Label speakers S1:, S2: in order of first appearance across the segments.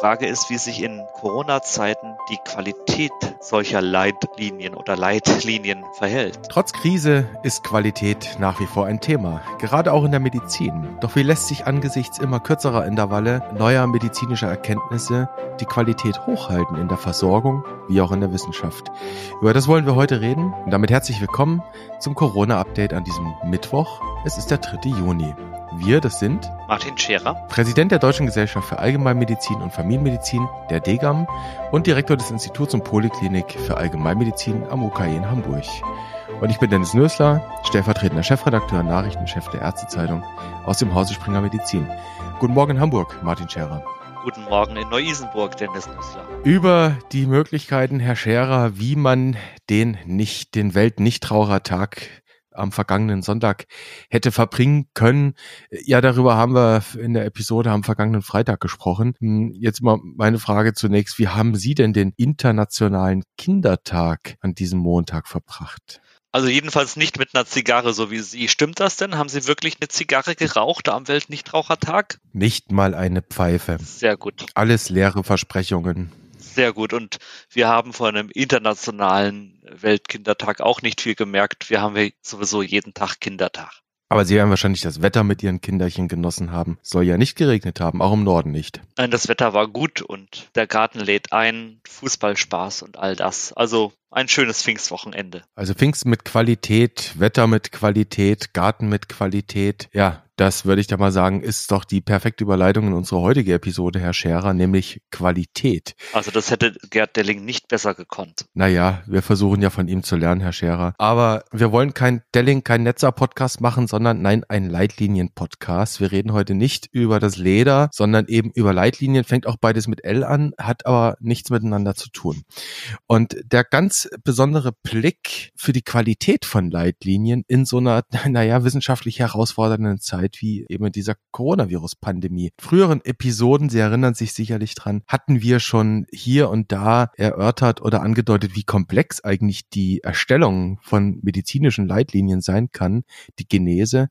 S1: Frage ist, wie sich in Corona-Zeiten die Qualität solcher Leitlinien oder Leitlinien verhält.
S2: Trotz Krise ist Qualität nach wie vor ein Thema, gerade auch in der Medizin. Doch wie lässt sich angesichts immer kürzerer Intervalle neuer medizinischer Erkenntnisse die Qualität hochhalten in der Versorgung wie auch in der Wissenschaft? Über das wollen wir heute reden und damit herzlich willkommen zum Corona-Update an diesem Mittwoch. Es ist der 3. Juni. Wir, das sind
S1: Martin Scherer,
S2: Präsident der Deutschen Gesellschaft für Allgemeinmedizin und Familienmedizin, der DGAM und Direktor des Instituts und Poliklinik für Allgemeinmedizin am UKE in Hamburg. Und ich bin Dennis Nösler, stellvertretender Chefredakteur und Nachrichtenchef der Ärztezeitung aus dem Hause Springer Medizin. Guten Morgen in Hamburg, Martin Scherer.
S1: Guten Morgen in Neu-Isenburg, Dennis Nüssler.
S2: Über die Möglichkeiten, Herr Scherer, wie man den nicht, den Weltnichtrauchertag am vergangenen Sonntag hätte verbringen können. Ja, darüber haben wir in der Episode am vergangenen Freitag gesprochen. Hm, jetzt mal meine Frage zunächst. Wie haben Sie denn den Internationalen Kindertag an diesem Montag verbracht?
S1: Also jedenfalls nicht mit einer Zigarre, so wie Sie. Stimmt das denn? Haben Sie wirklich eine Zigarre geraucht am Weltnichtrauchertag?
S2: Nicht mal eine Pfeife.
S1: Sehr gut.
S2: Alles leere Versprechungen.
S1: Sehr gut. Und wir haben vor einem internationalen Weltkindertag auch nicht viel gemerkt. Wir haben ja sowieso jeden Tag Kindertag.
S2: Aber Sie werden wahrscheinlich das Wetter mit Ihren Kinderchen genossen haben. Soll ja nicht geregnet haben, auch im Norden nicht.
S1: Nein, das Wetter war gut und der Garten lädt ein, Fußballspaß und all das. Also ein schönes Pfingstwochenende.
S2: Also Pfingst mit Qualität, Wetter mit Qualität, Garten mit Qualität. Ja, das würde ich da mal sagen, ist doch die perfekte Überleitung in unsere heutige Episode, Herr Scherer, nämlich Qualität.
S1: Also das hätte Gerd Delling nicht besser gekonnt.
S2: Naja, wir versuchen ja von ihm zu lernen, Herr Scherer. Aber wir wollen kein Delling, kein Netzer-Podcast machen, sondern nein, ein Leitlinien-Podcast. Wir reden heute nicht über das Leder, sondern eben über Leitlinien. Fängt auch beides mit L an, hat aber nichts miteinander zu tun. Und der ganz besondere Blick für die Qualität von Leitlinien in so einer, naja, wissenschaftlich herausfordernden Zeit Zeit wie eben dieser Coronavirus-Pandemie. Früheren Episoden, Sie erinnern sich sicherlich dran, hatten wir schon hier und da erörtert oder angedeutet, wie komplex eigentlich die Erstellung von medizinischen Leitlinien sein kann, die Genese.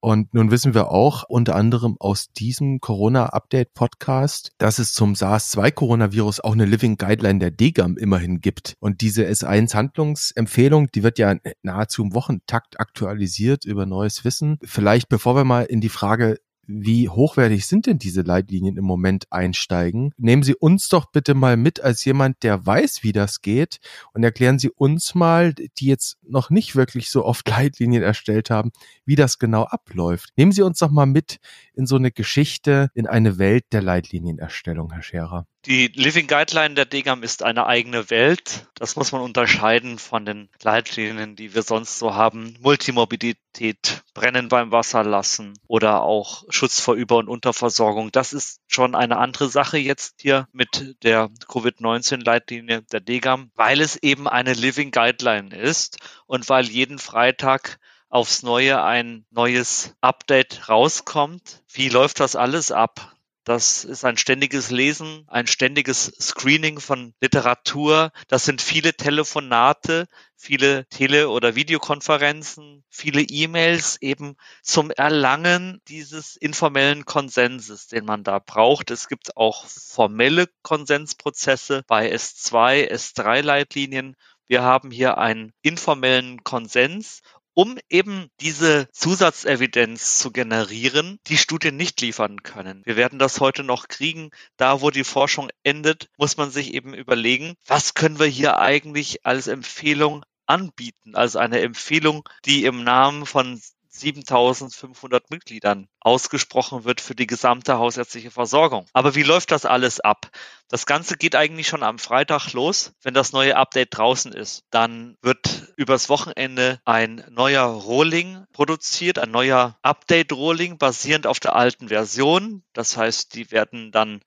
S2: Und nun wissen wir auch unter anderem aus diesem Corona-Update-Podcast, dass es zum SARS-2-Coronavirus auch eine Living Guideline der DGAM immerhin gibt. Und diese S1-Handlungsempfehlung, die wird ja nahezu im Wochentakt aktualisiert über neues Wissen. Vielleicht bevor wir mal in die Frage wie hochwertig sind denn diese Leitlinien im Moment einsteigen? Nehmen Sie uns doch bitte mal mit als jemand, der weiß, wie das geht und erklären Sie uns mal, die jetzt noch nicht wirklich so oft Leitlinien erstellt haben, wie das genau abläuft. Nehmen Sie uns doch mal mit in so eine Geschichte, in eine Welt der Leitlinienerstellung, Herr Scherer.
S1: Die Living Guideline der DGAM ist eine eigene Welt. Das muss man unterscheiden von den Leitlinien, die wir sonst so haben. Multimorbidität, Brennen beim Wasser lassen oder auch Schutz vor Über- und Unterversorgung. Das ist schon eine andere Sache jetzt hier mit der Covid-19-Leitlinie der DGAM, weil es eben eine Living Guideline ist und weil jeden Freitag aufs Neue ein neues Update rauskommt. Wie läuft das alles ab? Das ist ein ständiges Lesen, ein ständiges Screening von Literatur. Das sind viele Telefonate, viele Tele- oder Videokonferenzen, viele E-Mails eben zum Erlangen dieses informellen Konsenses, den man da braucht. Es gibt auch formelle Konsensprozesse bei S2, S3-Leitlinien. Wir haben hier einen informellen Konsens um eben diese Zusatzevidenz zu generieren, die Studien nicht liefern können. Wir werden das heute noch kriegen. Da, wo die Forschung endet, muss man sich eben überlegen, was können wir hier eigentlich als Empfehlung anbieten, also eine Empfehlung, die im Namen von 7500 Mitgliedern ausgesprochen wird für die gesamte hausärztliche Versorgung. Aber wie läuft das alles ab? Das Ganze geht eigentlich schon am Freitag los, wenn das neue Update draußen ist. Dann wird übers Wochenende ein neuer Rolling produziert, ein neuer Update-Rolling basierend auf der alten Version. Das heißt, die werden dann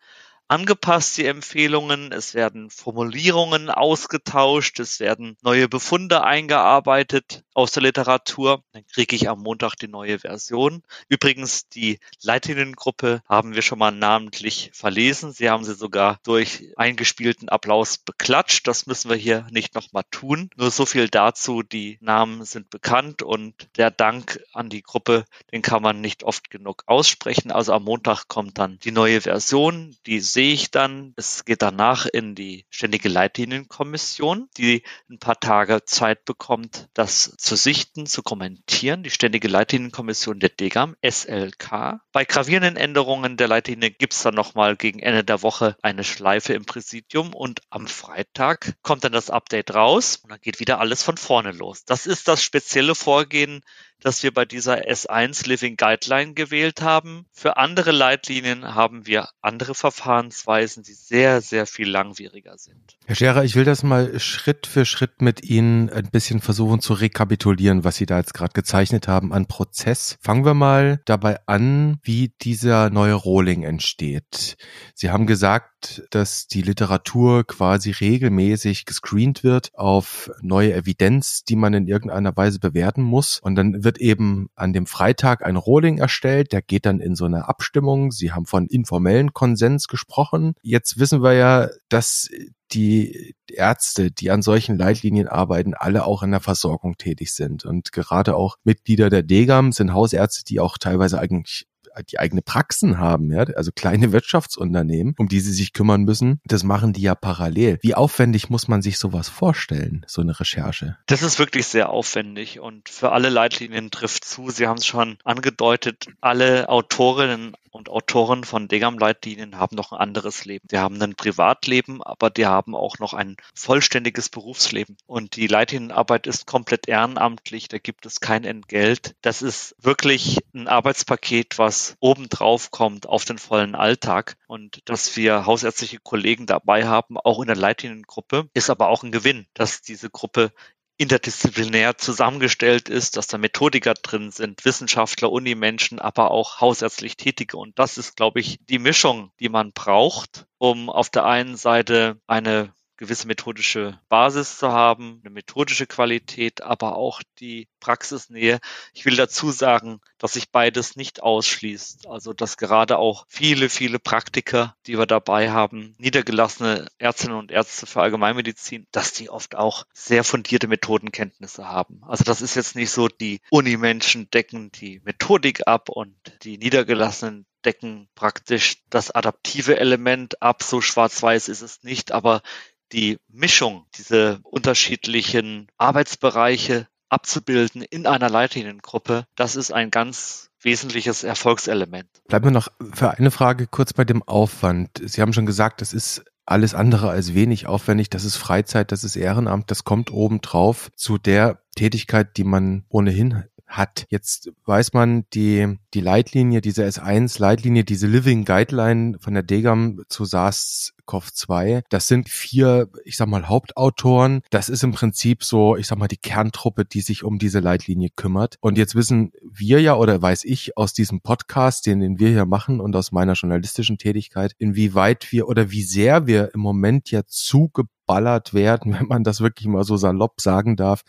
S1: angepasst, die Empfehlungen. Es werden Formulierungen ausgetauscht. Es werden neue Befunde eingearbeitet. aus der Literatur. Dann kriege ich am Montag die neue Version. Übrigens, die Leitliniengruppe haben wir schon mal namentlich verlesen. Sie haben sie sogar durch eingespielten Applaus beklatscht. Das müssen wir hier nicht nochmal tun. Nur so viel dazu. Die Namen sind bekannt und der Dank an die Gruppe, den kann man nicht oft genug aussprechen. Also am Montag kommt dann die neue Version. Die sehe ich dann. Es geht danach in die ständige Leitlinienkommission, die ein paar Tage Zeit bekommt, das zu sichten, zu kommentieren. Die ständige Leitlinienkommission der DGAM, SLK. Bei gravierenden Änderungen der Leitlinie gibt es dann nochmal gegen Ende der Woche eine Schleife im Präsidium und am Freitag kommt dann das Update raus und dann geht wieder alles von vorne los. Das ist das spezielle Vorgehen das wir bei dieser S1 Living Guideline gewählt haben. Für andere Leitlinien haben wir andere Verfahrensweisen, die sehr, sehr viel langwieriger sind.
S2: Herr Scherer, ich will das mal Schritt für Schritt mit Ihnen ein bisschen versuchen zu rekapitulieren, was Sie da jetzt gerade gezeichnet haben an Prozess. Fangen wir mal dabei an, wie dieser neue Rolling entsteht. Sie haben gesagt, dass die Literatur quasi regelmäßig gescreent wird auf neue Evidenz, die man in irgendeiner Weise bewerten muss. Und dann wird wird eben an dem Freitag ein Rolling erstellt, der geht dann in so eine Abstimmung. Sie haben von informellen Konsens gesprochen. Jetzt wissen wir ja, dass die Ärzte, die an solchen Leitlinien arbeiten, alle auch in der Versorgung tätig sind. Und gerade auch Mitglieder der DGAM sind Hausärzte, die auch teilweise eigentlich die eigene Praxen haben, ja, also kleine Wirtschaftsunternehmen, um die sie sich kümmern müssen. Das machen die ja parallel. Wie aufwendig muss man sich sowas vorstellen, so eine Recherche?
S1: Das ist wirklich sehr aufwendig und für alle Leitlinien trifft zu. Sie haben es schon angedeutet, alle Autorinnen und Autoren von Degam-Leitlinien haben noch ein anderes Leben. Die haben ein Privatleben, aber die haben auch noch ein vollständiges Berufsleben. Und die Leitlinienarbeit ist komplett ehrenamtlich, da gibt es kein Entgelt. Das ist wirklich ein Arbeitspaket, was obendrauf kommt auf den vollen Alltag. Und dass wir hausärztliche Kollegen dabei haben, auch in der Leitliniengruppe, ist aber auch ein Gewinn, dass diese Gruppe interdisziplinär zusammengestellt ist, dass da Methodiker drin sind, Wissenschaftler, Unimenschen, aber auch hausärztlich Tätige. Und das ist, glaube ich, die Mischung, die man braucht, um auf der einen Seite eine gewisse methodische Basis zu haben, eine methodische Qualität, aber auch die Praxisnähe. Ich will dazu sagen, dass sich beides nicht ausschließt. Also, dass gerade auch viele, viele Praktiker, die wir dabei haben, niedergelassene Ärztinnen und Ärzte für Allgemeinmedizin, dass die oft auch sehr fundierte Methodenkenntnisse haben. Also, das ist jetzt nicht so, die Unimenschen decken die Methodik ab und die Niedergelassenen decken praktisch das adaptive Element ab. So schwarz-weiß ist es nicht, aber die Mischung, diese unterschiedlichen Arbeitsbereiche abzubilden in einer Leitliniengruppe, das ist ein ganz wesentliches Erfolgselement.
S2: Bleiben wir noch für eine Frage kurz bei dem Aufwand. Sie haben schon gesagt, das ist alles andere als wenig aufwendig. Das ist Freizeit, das ist Ehrenamt, das kommt obendrauf zu der Tätigkeit, die man ohnehin hat. Jetzt weiß man, die, die Leitlinie, diese S1-Leitlinie, diese Living Guideline von der DGAM zu SARS-CoV-2, das sind vier, ich sag mal, Hauptautoren. Das ist im Prinzip so, ich sag mal, die Kerntruppe, die sich um diese Leitlinie kümmert. Und jetzt wissen wir ja, oder weiß ich aus diesem Podcast, den, den wir hier machen und aus meiner journalistischen Tätigkeit, inwieweit wir oder wie sehr wir im Moment ja zugeballert werden, wenn man das wirklich mal so salopp sagen darf,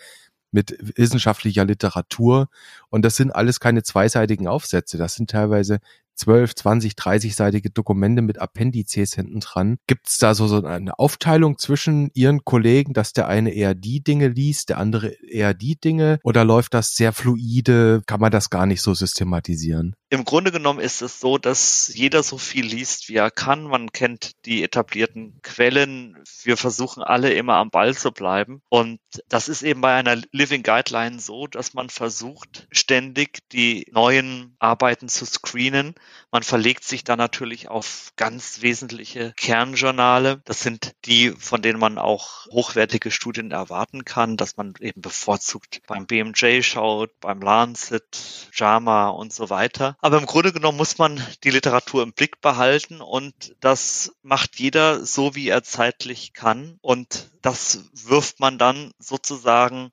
S2: mit wissenschaftlicher Literatur. Und das sind alles keine zweiseitigen Aufsätze. Das sind teilweise 12, 20, 30-seitige Dokumente mit Appendizes hinten dran. Gibt es da so, so eine Aufteilung zwischen Ihren Kollegen, dass der eine eher die Dinge liest, der andere eher die Dinge? Oder läuft das sehr fluide? Kann man das gar nicht so systematisieren?
S1: Im Grunde genommen ist es so, dass jeder so viel liest, wie er kann. Man kennt die etablierten Quellen. Wir versuchen alle immer am Ball zu bleiben. Und das ist eben bei einer Living Guideline so, dass man versucht, ständig die neuen Arbeiten zu screenen man verlegt sich da natürlich auf ganz wesentliche Kernjournale. Das sind die, von denen man auch hochwertige Studien erwarten kann, dass man eben bevorzugt beim BMJ schaut, beim Lancet, JAMA und so weiter. Aber im Grunde genommen muss man die Literatur im Blick behalten und das macht jeder so, wie er zeitlich kann. Und das wirft man dann sozusagen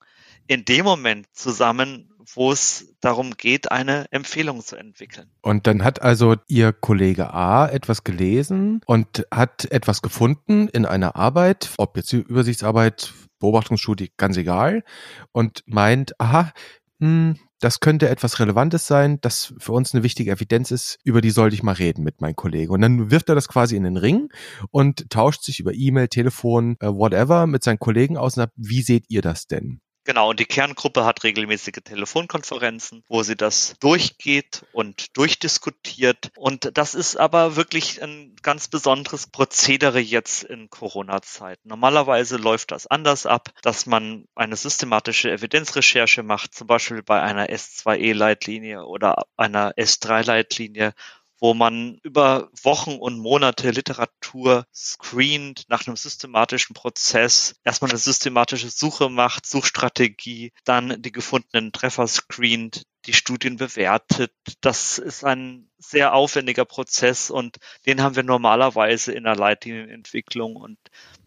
S1: in dem Moment zusammen, wo es darum geht, eine Empfehlung zu entwickeln.
S2: Und dann hat also Ihr Kollege A etwas gelesen und hat etwas gefunden in einer Arbeit, ob jetzt Übersichtsarbeit Beobachtungsstudie ganz egal und meint, aha, hm, das könnte etwas Relevantes sein, das für uns eine wichtige Evidenz ist, über die sollte ich mal reden mit meinem Kollegen. Und dann wirft er das quasi in den Ring und tauscht sich über E-Mail, Telefon, äh, whatever mit seinen Kollegen aus und sagt, wie seht ihr das denn?
S1: Genau, und die Kerngruppe hat regelmäßige Telefonkonferenzen, wo sie das durchgeht und durchdiskutiert. Und das ist aber wirklich ein ganz besonderes Prozedere jetzt in Corona-Zeiten. Normalerweise läuft das anders ab, dass man eine systematische Evidenzrecherche macht, zum Beispiel bei einer S2E-Leitlinie oder einer S3-Leitlinie wo man über Wochen und Monate Literatur screent nach einem systematischen Prozess, erstmal eine systematische Suche macht, Suchstrategie, dann die gefundenen Treffer screent, die Studien bewertet. Das ist ein sehr aufwendiger Prozess und den haben wir normalerweise in der Leitlinienentwicklung und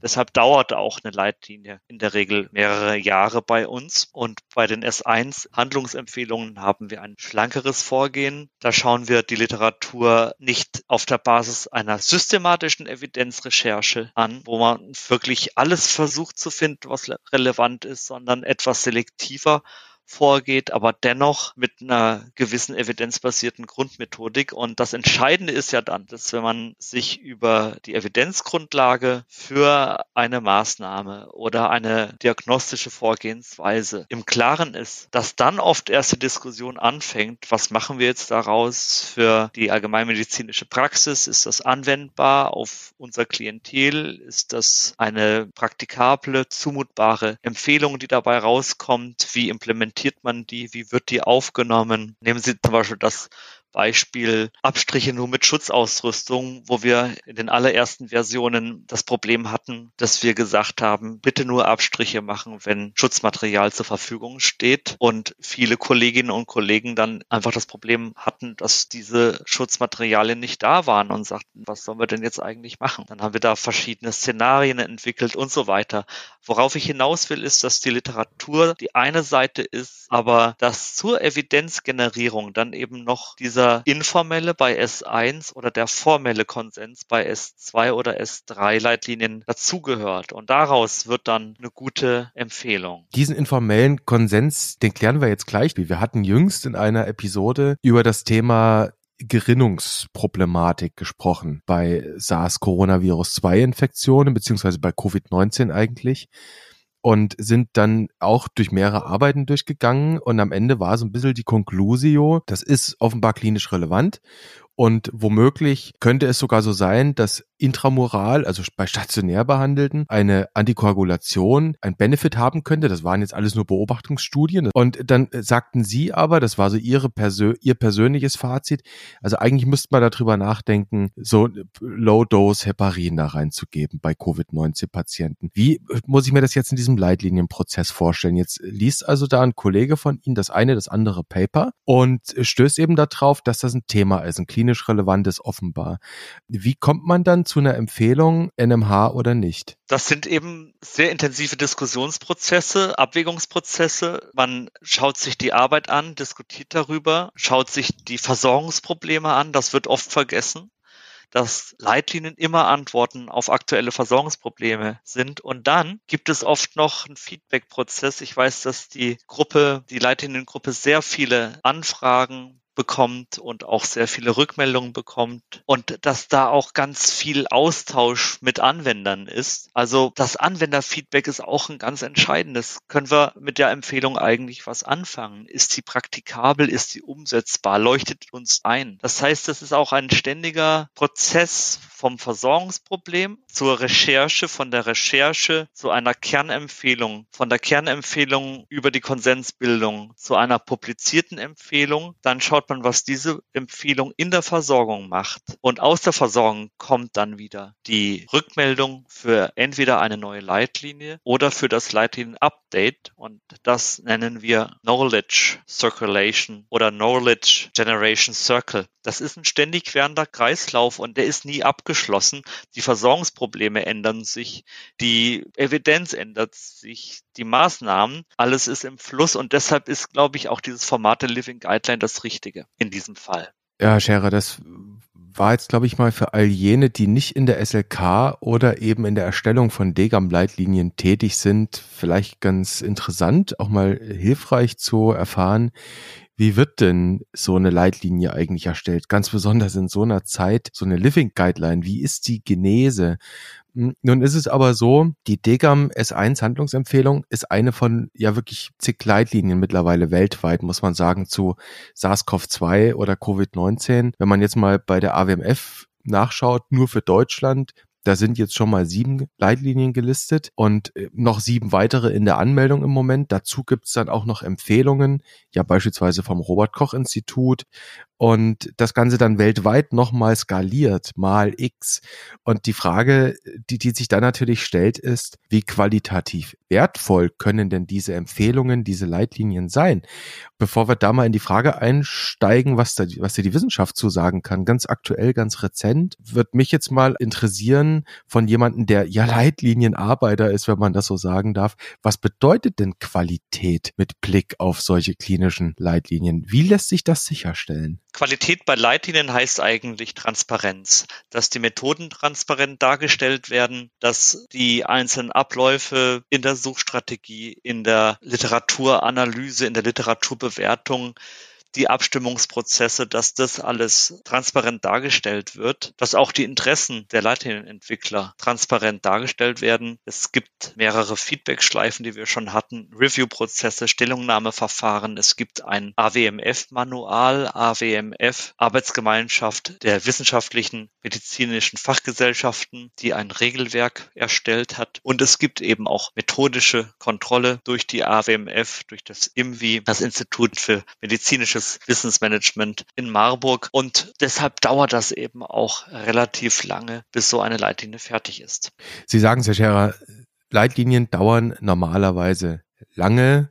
S1: deshalb dauert auch eine Leitlinie in der Regel mehrere Jahre bei uns und bei den S1 Handlungsempfehlungen haben wir ein schlankeres Vorgehen. Da schauen wir die Literatur nicht auf der Basis einer systematischen Evidenzrecherche an, wo man wirklich alles versucht zu finden, was relevant ist, sondern etwas selektiver vorgeht, aber dennoch mit einer gewissen evidenzbasierten Grundmethodik. Und das Entscheidende ist ja dann, dass wenn man sich über die Evidenzgrundlage für eine Maßnahme oder eine diagnostische Vorgehensweise im Klaren ist, dass dann oft erst die Diskussion anfängt, was machen wir jetzt daraus für die allgemeinmedizinische Praxis? Ist das anwendbar auf unser Klientel? Ist das eine praktikable, zumutbare Empfehlung, die dabei rauskommt? Wie implementiert interpretiert man die? Wie wird die aufgenommen? Nehmen Sie zum Beispiel das Beispiel Abstriche nur mit Schutzausrüstung, wo wir in den allerersten Versionen das Problem hatten, dass wir gesagt haben, bitte nur Abstriche machen, wenn Schutzmaterial zur Verfügung steht. Und viele Kolleginnen und Kollegen dann einfach das Problem hatten, dass diese Schutzmaterialien nicht da waren und sagten, was sollen wir denn jetzt eigentlich machen? Dann haben wir da verschiedene Szenarien entwickelt und so weiter. Worauf ich hinaus will, ist, dass die Literatur die eine Seite ist, aber dass zur Evidenzgenerierung dann eben noch diese dieser informelle bei S1 oder der formelle Konsens bei S2 oder S3 Leitlinien dazugehört. Und daraus wird dann eine gute Empfehlung.
S2: Diesen informellen Konsens, den klären wir jetzt gleich. Wir hatten jüngst in einer Episode über das Thema Gerinnungsproblematik gesprochen bei SARS-Coronavirus-2-Infektionen beziehungsweise bei Covid-19 eigentlich und sind dann auch durch mehrere Arbeiten durchgegangen. Und am Ende war so ein bisschen die Conclusio, das ist offenbar klinisch relevant und womöglich könnte es sogar so sein, dass intramural, also bei stationär Behandelten, eine Antikoagulation ein Benefit haben könnte. Das waren jetzt alles nur Beobachtungsstudien. Und dann sagten Sie aber, das war so Ihre Persö Ihr persönliches Fazit, also eigentlich müsste man darüber nachdenken, so Low-Dose Heparin da reinzugeben bei Covid-19-Patienten. Wie muss ich mir das jetzt in diesem Leitlinienprozess vorstellen? Jetzt liest also da ein Kollege von Ihnen das eine, das andere Paper und stößt eben darauf, dass das ein Thema ist, ein klinisch relevantes offenbar. Wie kommt man dann zu einer Empfehlung, NMH oder nicht?
S1: Das sind eben sehr intensive Diskussionsprozesse, Abwägungsprozesse. Man schaut sich die Arbeit an, diskutiert darüber, schaut sich die Versorgungsprobleme an. Das wird oft vergessen dass Leitlinien immer Antworten auf aktuelle Versorgungsprobleme sind. Und dann gibt es oft noch einen Feedback-Prozess. Ich weiß, dass die Gruppe, die Leitliniengruppe sehr viele Anfragen bekommt und auch sehr viele Rückmeldungen bekommt und dass da auch ganz viel Austausch mit Anwendern ist. Also das Anwenderfeedback ist auch ein ganz entscheidendes. Können wir mit der Empfehlung eigentlich was anfangen? Ist sie praktikabel? Ist sie umsetzbar? Leuchtet uns ein? Das heißt, das ist auch ein ständiger Prozess vom Versorgungsproblem zur Recherche, von der Recherche zu einer Kernempfehlung, von der Kernempfehlung über die Konsensbildung zu einer publizierten Empfehlung. Dann schaut man, was diese Empfehlung in der Versorgung macht. Und aus der Versorgung kommt dann wieder die Rückmeldung für entweder eine neue Leitlinie oder für das Leitlinien-Update. Und das nennen wir Knowledge Circulation oder Knowledge Generation Circle. Das ist ein ständig währender Kreislauf und der ist nie abgeschlossen. Die Versorgungsprobleme ändern sich, die Evidenz ändert sich, die Maßnahmen, alles ist im Fluss und deshalb ist, glaube ich, auch dieses Format der Living Guideline das Richtige in diesem Fall.
S2: Ja, Scherer, das war jetzt, glaube ich, mal für all jene, die nicht in der SLK oder eben in der Erstellung von Degam-Leitlinien tätig sind, vielleicht ganz interessant, auch mal hilfreich zu erfahren, wie wird denn so eine Leitlinie eigentlich erstellt? Ganz besonders in so einer Zeit, so eine Living Guideline. Wie ist die Genese? Hm, nun ist es aber so, die DGAM S1 Handlungsempfehlung ist eine von ja wirklich zig Leitlinien mittlerweile weltweit, muss man sagen, zu SARS-CoV-2 oder Covid-19. Wenn man jetzt mal bei der AWMF nachschaut, nur für Deutschland da sind jetzt schon mal sieben Leitlinien gelistet und äh, noch sieben weitere in der Anmeldung im Moment. Dazu gibt es dann auch noch Empfehlungen, ja beispielsweise vom Robert Koch Institut und das Ganze dann weltweit nochmal skaliert, mal X. Und die Frage, die, die sich dann natürlich stellt, ist, wie qualitativ wertvoll können denn diese Empfehlungen, diese Leitlinien sein? Bevor wir da mal in die Frage einsteigen, was da, was dir die Wissenschaft zu sagen kann, ganz aktuell, ganz rezent, wird mich jetzt mal interessieren von jemandem, der ja Leitlinienarbeiter ist, wenn man das so sagen darf. Was bedeutet denn Qualität mit Blick auf solche klinischen Leitlinien? Wie lässt sich das sicherstellen?
S1: Qualität bei Leitlinien heißt eigentlich Transparenz, dass die Methoden transparent dargestellt werden, dass die einzelnen Abläufe in der Suchstrategie, in der Literaturanalyse, in der Literaturbewertung die Abstimmungsprozesse, dass das alles transparent dargestellt wird, dass auch die Interessen der Leitlinienentwickler transparent dargestellt werden. Es gibt mehrere Feedback-Schleifen, die wir schon hatten, Review-Prozesse, Stellungnahmeverfahren. Es gibt ein AWMF-Manual, AWMF, Arbeitsgemeinschaft der wissenschaftlichen medizinischen Fachgesellschaften, die ein Regelwerk erstellt hat. Und es gibt eben auch methodische Kontrolle durch die AWMF, durch das IMWI, das Institut für medizinische strategisches Wissensmanagement in Marburg. Und deshalb dauert das eben auch relativ lange, bis so eine Leitlinie fertig ist.
S2: Sie sagen, Herr Scherer, Leitlinien dauern normalerweise lange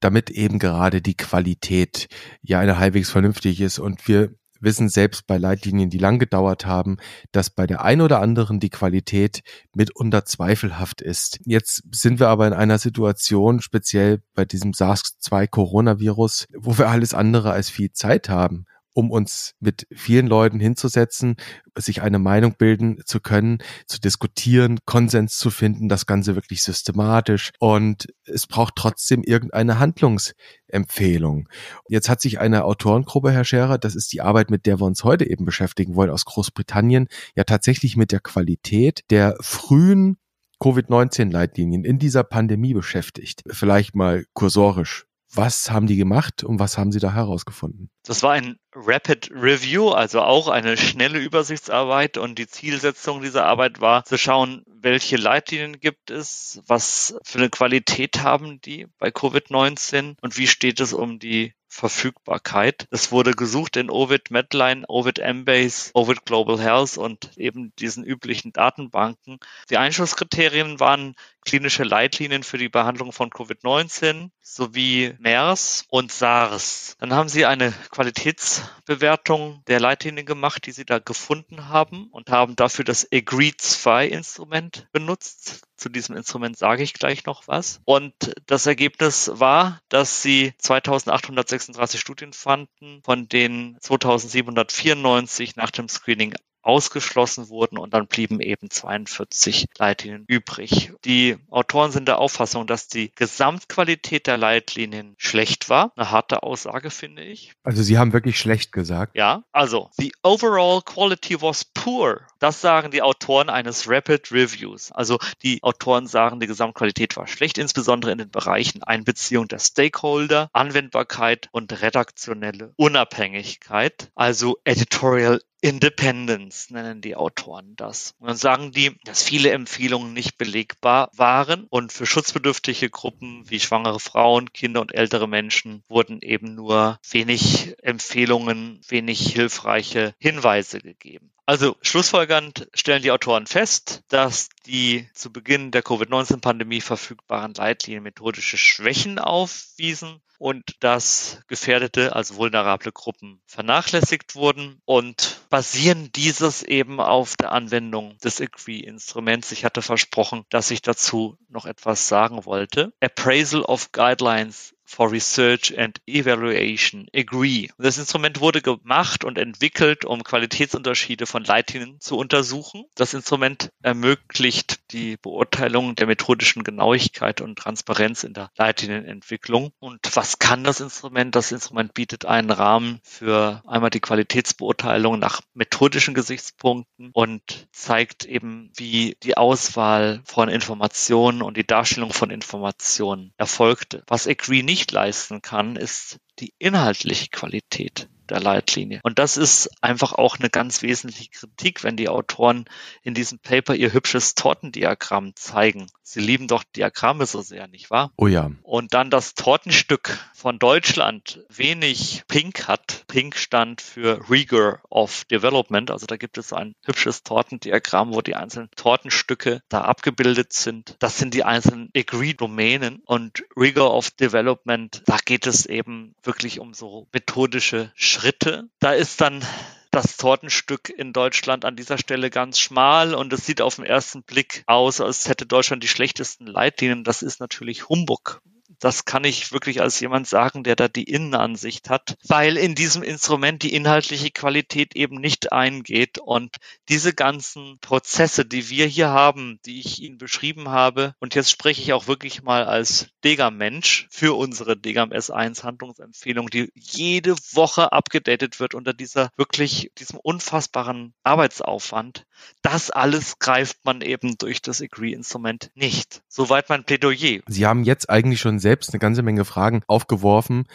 S2: damit eben gerade die Qualität ja eine halbwegs vernünftig ist. Und wir wissen selbst bei Leitlinien, die lang gedauert haben, dass bei der ein oder anderen die Qualität mitunter zweifelhaft ist. Jetzt sind wir aber in einer Situation, speziell bei diesem SARS-2 Coronavirus, wo wir alles andere als viel Zeit haben um uns mit vielen Leuten hinzusetzen, sich eine Meinung bilden zu können, zu diskutieren, Konsens zu finden, das Ganze wirklich systematisch. Und es braucht trotzdem irgendeine Handlungsempfehlung. Jetzt hat sich eine Autorengruppe, Herr Scherer, das ist die Arbeit, mit der wir uns heute eben beschäftigen wollen, aus Großbritannien, ja tatsächlich mit der Qualität der frühen Covid-19-Leitlinien in dieser Pandemie beschäftigt. Vielleicht mal kursorisch. Was haben die gemacht und was haben sie da herausgefunden?
S1: Das war ein Rapid Review, also auch eine schnelle Übersichtsarbeit und die Zielsetzung dieser Arbeit war zu schauen, welche Leitlinien gibt es, was für eine Qualität haben die bei Covid-19 und wie steht es um die Verfügbarkeit. Es wurde gesucht in Ovid Medline, Ovid Embase, Ovid Global Health und eben diesen üblichen Datenbanken. Die Einschlusskriterien waren klinische Leitlinien für die Behandlung von Covid-19 sowie MERS und SARS. Dann haben sie eine Qualitätsbewertung der Leitlinien gemacht, die sie da gefunden haben und haben dafür das Agree 2 Instrument benutzt. Zu diesem Instrument sage ich gleich noch was. Und das Ergebnis war, dass sie 2836 Studien fanden, von denen 2794 nach dem Screening ausgeschlossen wurden und dann blieben eben 42 Leitlinien übrig. Die Autoren sind der Auffassung, dass die Gesamtqualität der Leitlinien schlecht war. Eine harte Aussage, finde ich.
S2: Also Sie haben wirklich schlecht gesagt.
S1: Ja, also the overall quality was poor. Das sagen die Autoren eines Rapid Reviews. Also die Autoren sagen, die Gesamtqualität war schlecht, insbesondere in den Bereichen Einbeziehung der Stakeholder, Anwendbarkeit und redaktionelle Unabhängigkeit, also Editorial Independence nennen die Autoren das. Und dann sagen die, dass viele Empfehlungen nicht belegbar waren und für schutzbedürftige Gruppen wie schwangere Frauen, Kinder und ältere Menschen wurden eben nur wenig Empfehlungen, wenig hilfreiche Hinweise gegeben. Also schlussfolgernd stellen die Autoren fest, dass die zu Beginn der Covid-19-Pandemie verfügbaren Leitlinien methodische Schwächen aufwiesen und dass gefährdete, also vulnerable Gruppen vernachlässigt wurden und basieren dieses eben auf der Anwendung des Agree-Instruments. Ich hatte versprochen, dass ich dazu noch etwas sagen wollte. Appraisal of Guidelines for Research and Evaluation, AGREE. Das Instrument wurde gemacht und entwickelt, um Qualitätsunterschiede von Leitlinien zu untersuchen. Das Instrument ermöglicht die Beurteilung der methodischen Genauigkeit und Transparenz in der Leitlinienentwicklung. Und was kann das Instrument? Das Instrument bietet einen Rahmen für einmal die Qualitätsbeurteilung nach methodischen Gesichtspunkten und zeigt eben, wie die Auswahl von Informationen und die Darstellung von Informationen erfolgte. Was Agree nicht leisten kann, ist die inhaltliche Qualität der Leitlinie. Und das ist einfach auch eine ganz wesentliche Kritik, wenn die Autoren in diesem Paper ihr hübsches Tortendiagramm zeigen. Sie lieben doch Diagramme so sehr, nicht wahr?
S2: Oh ja.
S1: Und dann das Tortenstück von Deutschland wenig Pink hat. Pink stand für Rigor of Development. Also da gibt es ein hübsches Tortendiagramm, wo die einzelnen Tortenstücke da abgebildet sind. Das sind die einzelnen Agree-Domänen. Und Rigor of Development, da geht es eben wirklich um so methodische Schritte. Da ist dann das Tortenstück in Deutschland an dieser Stelle ganz schmal und es sieht auf den ersten Blick aus, als hätte Deutschland die schlechtesten Leitlinien. Das ist natürlich Humbug. Das kann ich wirklich als jemand sagen, der da die Innenansicht hat, weil in diesem Instrument die inhaltliche Qualität eben nicht eingeht und diese ganzen Prozesse, die wir hier haben, die ich Ihnen beschrieben habe, und jetzt spreche ich auch wirklich mal als Degam-Mensch für unsere Degam S1 Handlungsempfehlung, die jede Woche abgedatet wird unter dieser wirklich, diesem unfassbaren Arbeitsaufwand. Das alles greift man eben durch das Agree-Instrument nicht. Soweit mein Plädoyer.
S2: Sie haben jetzt eigentlich schon selbst eine ganze Menge Fragen aufgeworfen,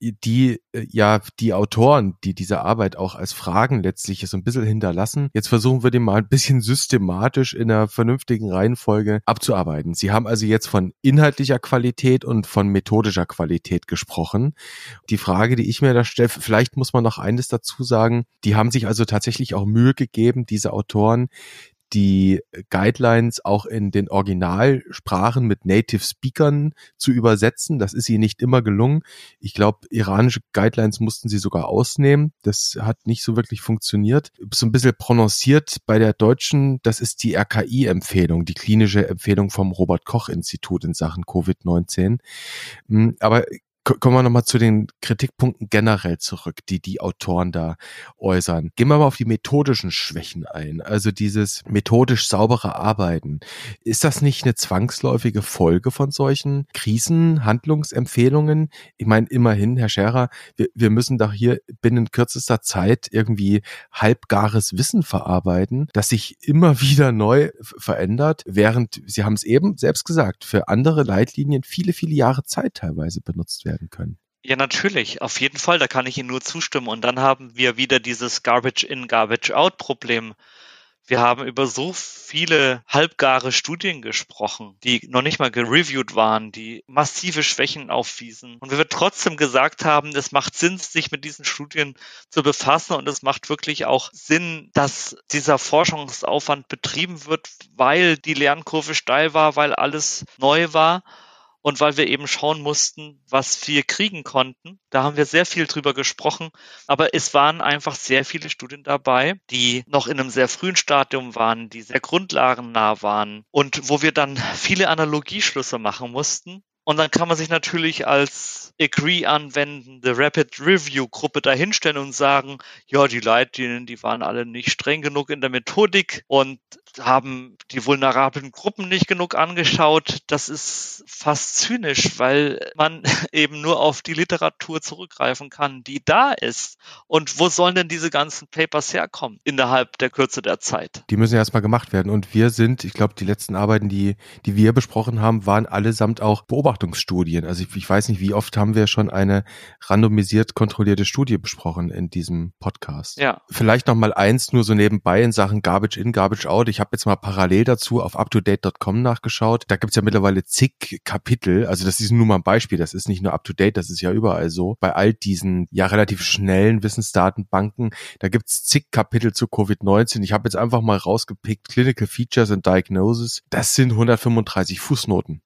S2: die äh, ja die Autoren, die diese Arbeit auch als Fragen letztlich so ein bisschen hinterlassen. Jetzt versuchen wir den mal ein bisschen systematisch in einer vernünftigen Reihenfolge abzuarbeiten. Sie haben also jetzt von inhaltlicher Qualität und von methodischer Qualität gesprochen. Die Frage, die ich mir da stelle, vielleicht muss man noch eines dazu sagen, die haben sich also tatsächlich auch Mühe gegeben, diese Autoren, die Guidelines auch in den Originalsprachen mit Native Speakern zu übersetzen. Das ist ihnen nicht immer gelungen. Ich glaube, iranische Guidelines mussten sie sogar ausnehmen. Das hat nicht so wirklich funktioniert. So ein bisschen prononciert bei der deutschen, das ist die RKI-Empfehlung, die klinische Empfehlung vom Robert Koch Institut in Sachen Covid-19. Hm, aber kommen wir nochmal zu den Kritikpunkten generell zurück, die die Autoren da äußern. Gehen wir mal auf die methodischen Schwächen ein. Also dieses methodisch saubere Arbeiten. Ist das nicht eine zwangsläufige Folge von solchen Krisen, Handlungsempfehlungen? Ich meine, immerhin, Herr Scherer, wir, wir müssen doch hier binnen kürzester Zeit irgendwie halbgares Wissen verarbeiten, das sich immer wieder neu verändert, während, Sie haben es eben selbst gesagt, für andere Leitlinien viele, viele Jahre Zeit teilweise benutzt werden werden können.
S1: Ja, natürlich, auf jeden Fall, da kann ich Ihnen nur zustimmen. Und dann haben wir wieder dieses Garbage in, Garbage out Problem. Wir haben über so viele halbgare Studien gesprochen, die noch nicht mal gereviewt waren, die massive Schwächen aufwiesen. Und wir trotzdem gesagt haben, es macht Sinn, sich mit diesen Studien zu befassen und es macht wirklich auch Sinn, dass dieser Forschungsaufwand betrieben wird, weil die Lernkurve steil war, weil alles neu war und weil wir eben schauen mussten, was wir kriegen konnten. Da haben wir sehr viel drüber gesprochen, aber es waren einfach sehr viele Studien dabei, die noch in einem sehr frühen Stadium waren, die sehr grundlagennah waren und wo wir dann viele Analogieschlüsse machen mussten. Und dann kann man sich natürlich als Agree anwendende Rapid Review Gruppe dahinstellen und sagen, ja, die Leitlinien, die waren alle nicht streng genug in der Methodik und haben die vulnerablen Gruppen nicht genug angeschaut. Das ist fast zynisch, weil man eben nur auf die Literatur zurückgreifen kann, die da ist. Und wo sollen denn diese ganzen Papers herkommen innerhalb der Kürze der Zeit?
S2: Die müssen erstmal gemacht werden. Und wir sind, ich glaube, die letzten Arbeiten, die, die wir besprochen haben, waren allesamt auch Beobachtungsstudien. Also ich, ich weiß nicht, wie oft haben wir schon eine randomisiert kontrollierte Studie besprochen in diesem Podcast.
S1: Ja.
S2: Vielleicht noch mal eins nur so nebenbei in Sachen Garbage in, Garbage out. Ich habe jetzt mal parallel dazu auf UpToDate.com nachgeschaut. Da gibt's ja mittlerweile zig Kapitel. Also das ist nur mal ein Beispiel. Das ist nicht nur UpToDate, das ist ja überall so. Bei all diesen ja relativ schnellen Wissensdatenbanken, da gibt's zig Kapitel zu Covid-19. Ich habe jetzt einfach mal rausgepickt Clinical Features and Diagnosis. Das sind 135 Fußnoten.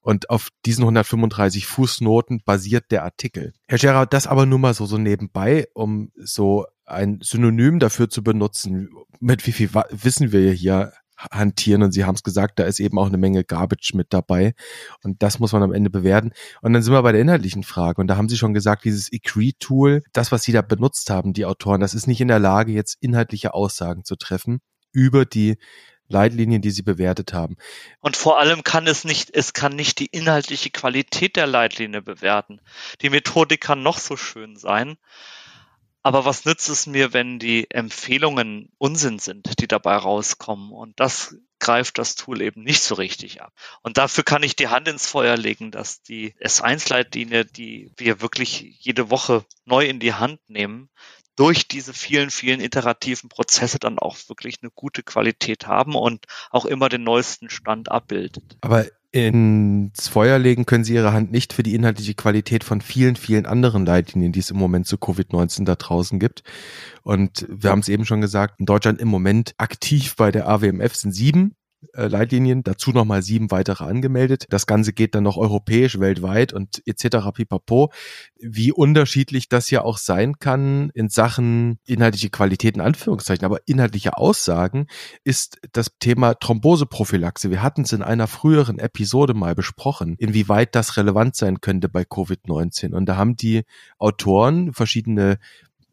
S2: Und auf diesen 135 Fußnoten basiert der Artikel. Herr Scherer, das aber nur mal so, so nebenbei, um so ein Synonym dafür zu benutzen. Mit wie viel wissen wir hier hantieren. Und Sie haben es gesagt, da ist eben auch eine Menge Garbage mit dabei. Und das muss man am Ende bewerten. Und dann sind wir bei der inhaltlichen Frage. Und da haben Sie schon gesagt, dieses Ecree-Tool, das, was Sie da benutzt haben, die Autoren, das ist nicht in der Lage, jetzt inhaltliche Aussagen zu treffen über die Leitlinien, die Sie bewertet haben.
S1: Und vor allem kann es nicht, es kann nicht die inhaltliche Qualität der Leitlinie bewerten. Die Methodik kann noch so schön sein. Aber was nützt es mir, wenn die Empfehlungen Unsinn sind, die dabei rauskommen? Und das greift das Tool eben nicht so richtig ab. Und dafür kann ich die Hand ins Feuer legen, dass die S1-Leitlinie, die wir wirklich jede Woche neu in die Hand nehmen, durch diese vielen, vielen iterativen Prozesse dann auch wirklich eine gute Qualität haben und auch immer den neuesten Stand abbildet.
S2: Aber ins Feuer legen können Sie Ihre Hand nicht für die inhaltliche Qualität von vielen, vielen anderen Leitlinien, die es im Moment zu Covid-19 da draußen gibt. Und wir haben es eben schon gesagt, in Deutschland im Moment aktiv bei der AWMF sind sieben Leitlinien, dazu nochmal sieben weitere angemeldet. Das Ganze geht dann noch europäisch, weltweit und etc. pipapo. Wie unterschiedlich das ja auch sein kann in Sachen inhaltliche Qualität in Anführungszeichen, aber inhaltliche Aussagen ist das Thema Thromboseprophylaxe. Wir hatten es in einer früheren Episode mal besprochen, inwieweit das relevant sein könnte bei Covid-19. Und da haben die Autoren verschiedene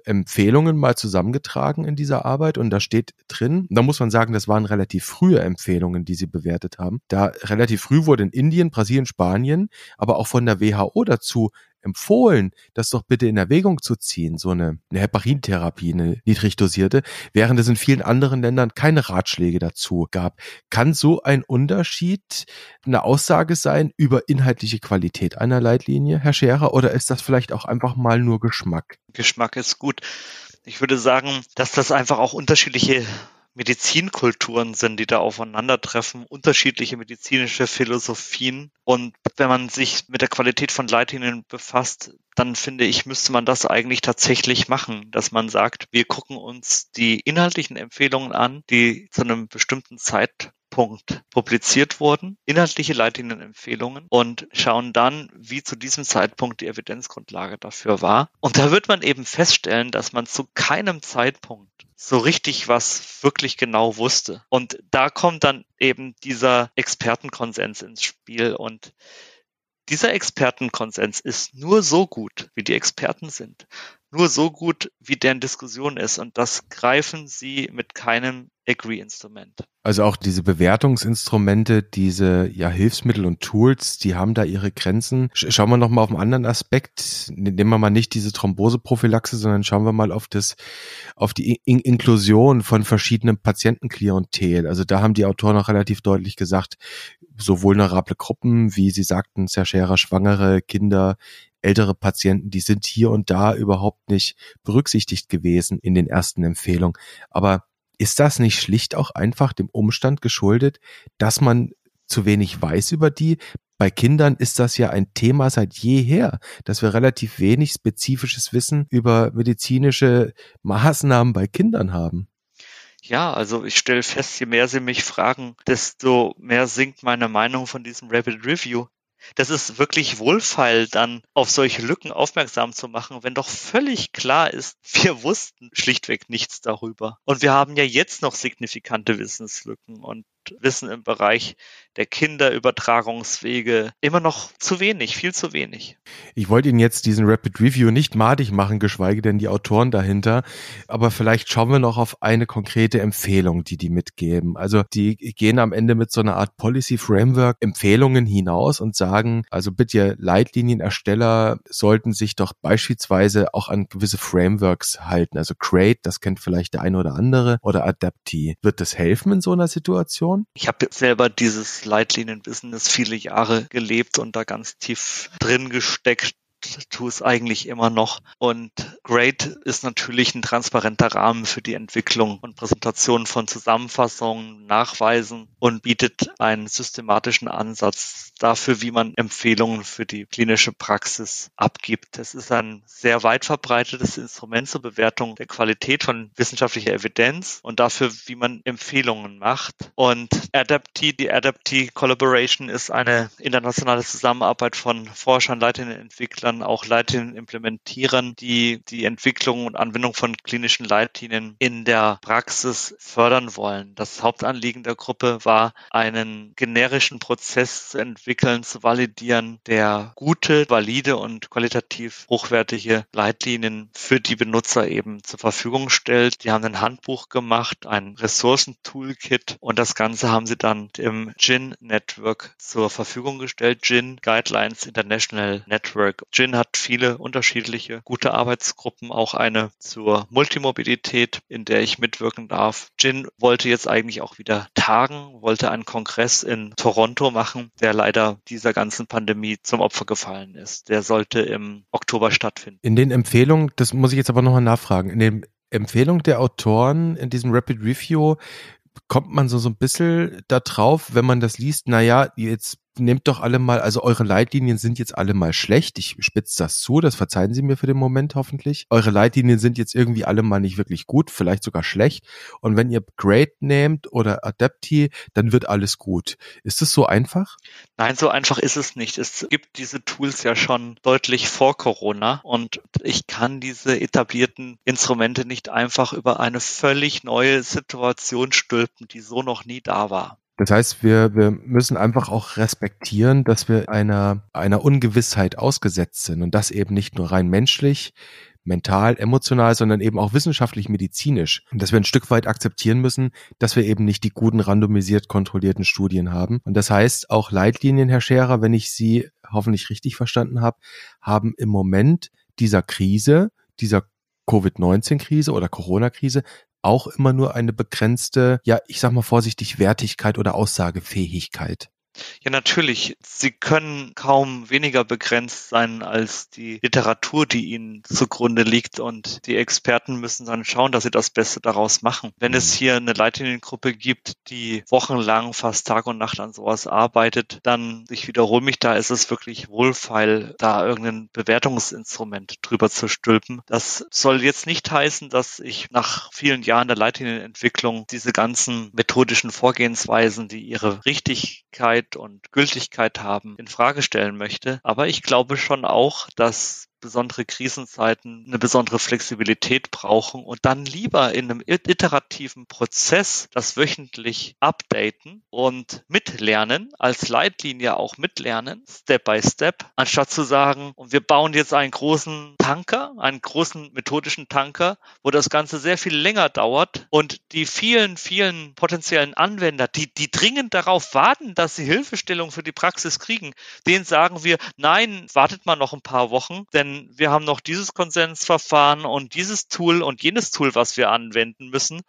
S2: Empfehlungen mal zusammengetragen in dieser Arbeit und da steht drin, da muss man sagen, das waren relativ frühe Empfehlungen, die sie bewertet haben. Da relativ früh wurde in Indien, Brasilien, Spanien, aber auch von der WHO dazu empfohlen, das doch bitte in Erwägung zu ziehen, so eine, eine Heparintherapie, eine niedrigdosierte, während es in vielen anderen Ländern keine Ratschläge dazu gab. Kann so ein Unterschied eine Aussage sein über inhaltliche Qualität einer Leitlinie, Herr Scherer, oder ist das vielleicht auch einfach mal nur Geschmack?
S1: Geschmack ist gut. Ich würde sagen, dass das einfach auch unterschiedliche Medizinkulturen sind, die da aufeinandertreffen, unterschiedliche medizinische Philosophien. Und wenn man sich mit der Qualität von Leitlinien befasst, dann finde ich, müsste man das eigentlich tatsächlich machen, dass man sagt, wir gucken uns die inhaltlichen Empfehlungen an, die zu einem bestimmten Zeitpunkt Punkt publiziert wurden, inhaltliche Leitlinienempfehlungen und schauen dann, wie zu diesem Zeitpunkt die Evidenzgrundlage dafür war. Und da wird man eben feststellen, dass man zu keinem Zeitpunkt so richtig was wirklich genau wusste. Und da kommt dann eben dieser Expertenkonsens ins Spiel und dieser Expertenkonsens ist nur so gut, wie die Experten sind, nur so gut, wie deren Diskussion ist. Und das greifen sie mit keinem Agree-Instrument.
S2: Also auch diese Bewertungsinstrumente, diese ja, Hilfsmittel und Tools, die haben da ihre Grenzen. Schauen wir nochmal auf einen anderen Aspekt. Nehmen wir mal nicht diese Thromboseprophylaxe, sondern schauen wir mal auf das, auf die In Inklusion von verschiedenen Patientenklientel. Also da haben die Autoren auch relativ deutlich gesagt, so vulnerable Gruppen, wie sie sagten, sehr schwerer Schwangere, Kinder, ältere Patienten, die sind hier und da überhaupt nicht berücksichtigt gewesen in den ersten Empfehlungen. Aber ist das nicht schlicht auch einfach dem Umstand geschuldet, dass man zu wenig weiß über die? Bei Kindern ist das ja ein Thema seit jeher, dass wir relativ wenig spezifisches Wissen über medizinische Maßnahmen bei Kindern haben.
S1: Ja, also ich stelle fest, je mehr Sie mich fragen, desto mehr sinkt meine Meinung von diesem Rapid Review. Das ist wirklich wohlfeil, dann auf solche Lücken aufmerksam zu machen, wenn doch völlig klar ist, wir wussten schlichtweg nichts darüber. Und wir haben ja jetzt noch signifikante Wissenslücken und Wissen im Bereich der Kinderübertragungswege immer noch zu wenig, viel zu wenig.
S2: Ich wollte Ihnen jetzt diesen Rapid Review nicht madig machen, geschweige denn die Autoren dahinter, aber vielleicht schauen wir noch auf eine konkrete Empfehlung, die die mitgeben. Also die gehen am Ende mit so einer Art Policy Framework Empfehlungen hinaus und sagen, also bitte Leitlinienersteller sollten sich doch beispielsweise auch an gewisse Frameworks halten. Also Crate, das kennt vielleicht der eine oder andere, oder Adapti. Wird das helfen in so einer Situation? Situation?
S1: Ich habe selber dieses Leitlinien-Business viele Jahre gelebt und da ganz tief drin gesteckt tue es eigentlich immer noch. Und Great ist natürlich ein transparenter Rahmen für die Entwicklung und Präsentation von Zusammenfassungen, Nachweisen und bietet einen systematischen Ansatz dafür, wie man Empfehlungen für die klinische Praxis abgibt. Es ist ein sehr weit verbreitetes Instrument zur Bewertung der Qualität von wissenschaftlicher Evidenz und dafür, wie man Empfehlungen macht. Und Adaptee, die Adaptee Collaboration ist eine internationale Zusammenarbeit von Forschern, Leitern, Entwicklern, auch Leitern implementieren, die die Entwicklung und Anwendung von klinischen Leitlinien in der Praxis fördern wollen. Das Hauptanliegen der Gruppe war, einen generischen Prozess zu entwickeln, zu validieren, der gute, valide und qualitativ hochwertige Leitlinien für die Benutzer eben zur Verfügung stellt. Die haben ein Handbuch gemacht, ein Ressourcen-Toolkit und das Ganze haben sie dann im GIN Network zur Verfügung gestellt. GIN Guidelines International Network. GIN hat viele unterschiedliche gute Arbeitsgruppen, auch eine zur Multimobilität, in der ich mitwirken darf. GIN wollte jetzt eigentlich auch wieder tagen, wollte einen Kongress in Toronto machen, der leider dieser ganzen Pandemie zum Opfer gefallen ist. Der sollte im Oktober stattfinden.
S2: In den Empfehlungen, das muss ich jetzt aber nochmal nachfragen, in den Empfehlungen der Autoren in diesem Rapid Review kommt man so, so ein bisschen da drauf, wenn man das liest, naja, jetzt nehmt doch alle mal, also eure Leitlinien sind jetzt alle mal schlecht. Ich spitze das zu, das verzeihen Sie mir für den Moment hoffentlich. Eure Leitlinien sind jetzt irgendwie alle mal nicht wirklich gut, vielleicht sogar schlecht. Und wenn ihr Great nehmt oder Adapti, dann wird alles gut. Ist es so einfach?
S1: Nein, so einfach ist es nicht. Es gibt diese Tools ja schon deutlich vor Corona und ich kann diese etablierten Instrumente nicht einfach über eine völlig neue Situation stülpen, die so noch nie da war.
S2: Das heißt, wir, wir müssen einfach auch respektieren, dass wir einer, einer Ungewissheit ausgesetzt sind und das eben nicht nur rein menschlich, mental, emotional, sondern eben auch wissenschaftlich, medizinisch. Und dass wir ein Stück weit akzeptieren müssen, dass wir eben nicht die guten randomisiert kontrollierten Studien haben. Und das heißt, auch Leitlinien, Herr Scherer, wenn ich Sie hoffentlich richtig verstanden habe, haben im Moment dieser Krise, dieser Covid-19-Krise oder Corona-Krise auch immer nur eine begrenzte, ja, ich sag mal vorsichtig, Wertigkeit oder Aussagefähigkeit.
S1: Ja, natürlich. Sie können kaum weniger begrenzt sein als die Literatur, die ihnen zugrunde liegt. Und die Experten müssen dann schauen, dass sie das Beste daraus machen. Wenn es mhm. hier eine Leitliniengruppe gibt, die wochenlang fast Tag und Nacht an sowas arbeitet, dann, ich wiederhole mich, da ist es wirklich wohlfeil, da irgendein Bewertungsinstrument drüber zu stülpen. Das soll jetzt nicht heißen, dass ich nach vielen Jahren der Leitlinienentwicklung diese ganzen methodischen Vorgehensweisen, die ihre Richtigkeit Richtigkeit und Gültigkeit haben, in Frage stellen möchte. Aber ich glaube schon auch, dass besondere Krisenzeiten eine besondere Flexibilität brauchen und dann lieber in einem iterativen Prozess das wöchentlich updaten und mitlernen, als Leitlinie auch mitlernen, Step by Step, anstatt zu sagen, und wir bauen jetzt einen großen Tanker, einen großen methodischen Tanker, wo das Ganze sehr viel länger dauert und die vielen, vielen potenziellen Anwender, die, die dringend darauf warten, dass sie Hilfestellung für die Praxis kriegen, denen sagen wir, nein, wartet mal noch ein paar Wochen, denn wir haben noch dieses Konsensverfahren und dieses Tool und jenes Tool, was wir anwenden müssen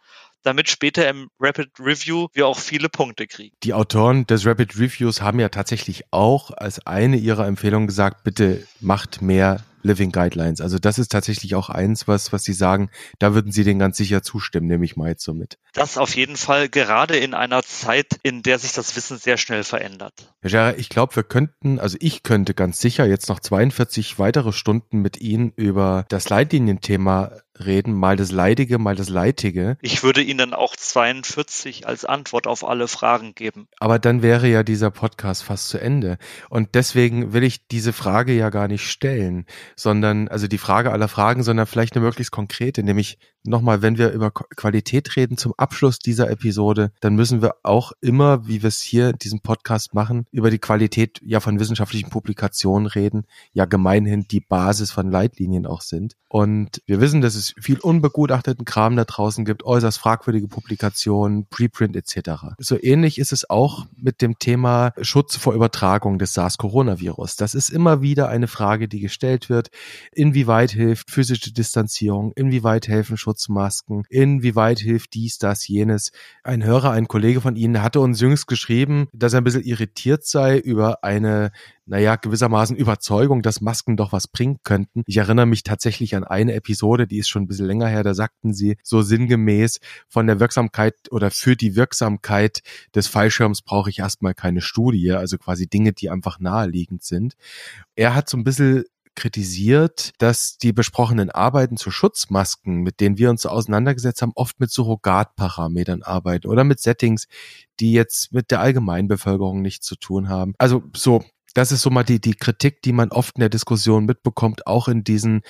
S1: damit später im Rapid Review wir auch viele Punkte kriegen.
S2: Die Autoren des Rapid Reviews haben ja tatsächlich auch als eine ihrer Empfehlungen gesagt, bitte macht mehr Living Guidelines. Also das ist tatsächlich auch eins, was, was Sie sagen, da würden Sie den ganz sicher zustimmen, nehme ich mal jetzt so mit.
S1: Das auf jeden Fall, gerade in einer Zeit, in der sich das Wissen sehr schnell verändert.
S2: Herr Scherer, ich glaube, wir könnten, also ich könnte ganz sicher jetzt noch 42 weitere Stunden mit Ihnen über das Leitlinienthema reden, mal das Leidige, mal das Leitige.
S1: Ich würde Ihnen auch 42 als Antwort auf alle Fragen geben.
S2: Aber dann wäre ja dieser Podcast fast zu Ende. Und deswegen will ich diese Frage ja gar nicht stellen, sondern, also die Frage aller Fragen, sondern vielleicht eine möglichst konkrete, nämlich nochmal, wenn wir über Qualität reden zum Abschluss dieser Episode, dann müssen wir auch immer, wie wir es hier in diesem Podcast machen, über die Qualität ja von wissenschaftlichen Publikationen reden, ja gemeinhin die Basis von Leitlinien auch sind. Und wir wissen, dass es viel unbegutachteten Kram da draußen gibt, äußerst fragwürdige Publikationen, Preprint etc. So ähnlich ist es auch mit dem Thema Schutz vor Übertragung des SARS-Coronavirus. Das ist immer wieder eine Frage, die gestellt wird. Inwieweit hilft physische Distanzierung? Inwieweit helfen Schutz Schutzmasken, inwieweit hilft dies, das, jenes. Ein Hörer, ein Kollege von Ihnen hatte uns jüngst geschrieben, dass er ein bisschen irritiert sei über eine naja, gewissermaßen Überzeugung, dass Masken doch was bringen könnten. Ich erinnere mich tatsächlich an eine Episode, die ist schon ein bisschen länger her, da sagten sie so sinngemäß, von der Wirksamkeit oder für die Wirksamkeit des Fallschirms brauche ich erstmal keine Studie, also quasi Dinge, die einfach naheliegend sind. Er hat so ein bisschen kritisiert, dass die besprochenen Arbeiten zu Schutzmasken, mit denen wir uns auseinandergesetzt haben, oft mit Surrogatparametern arbeiten oder mit Settings, die jetzt mit der Allgemeinbevölkerung nichts zu tun haben. Also so, das ist so mal die, die Kritik, die man oft in der Diskussion mitbekommt, auch in diesen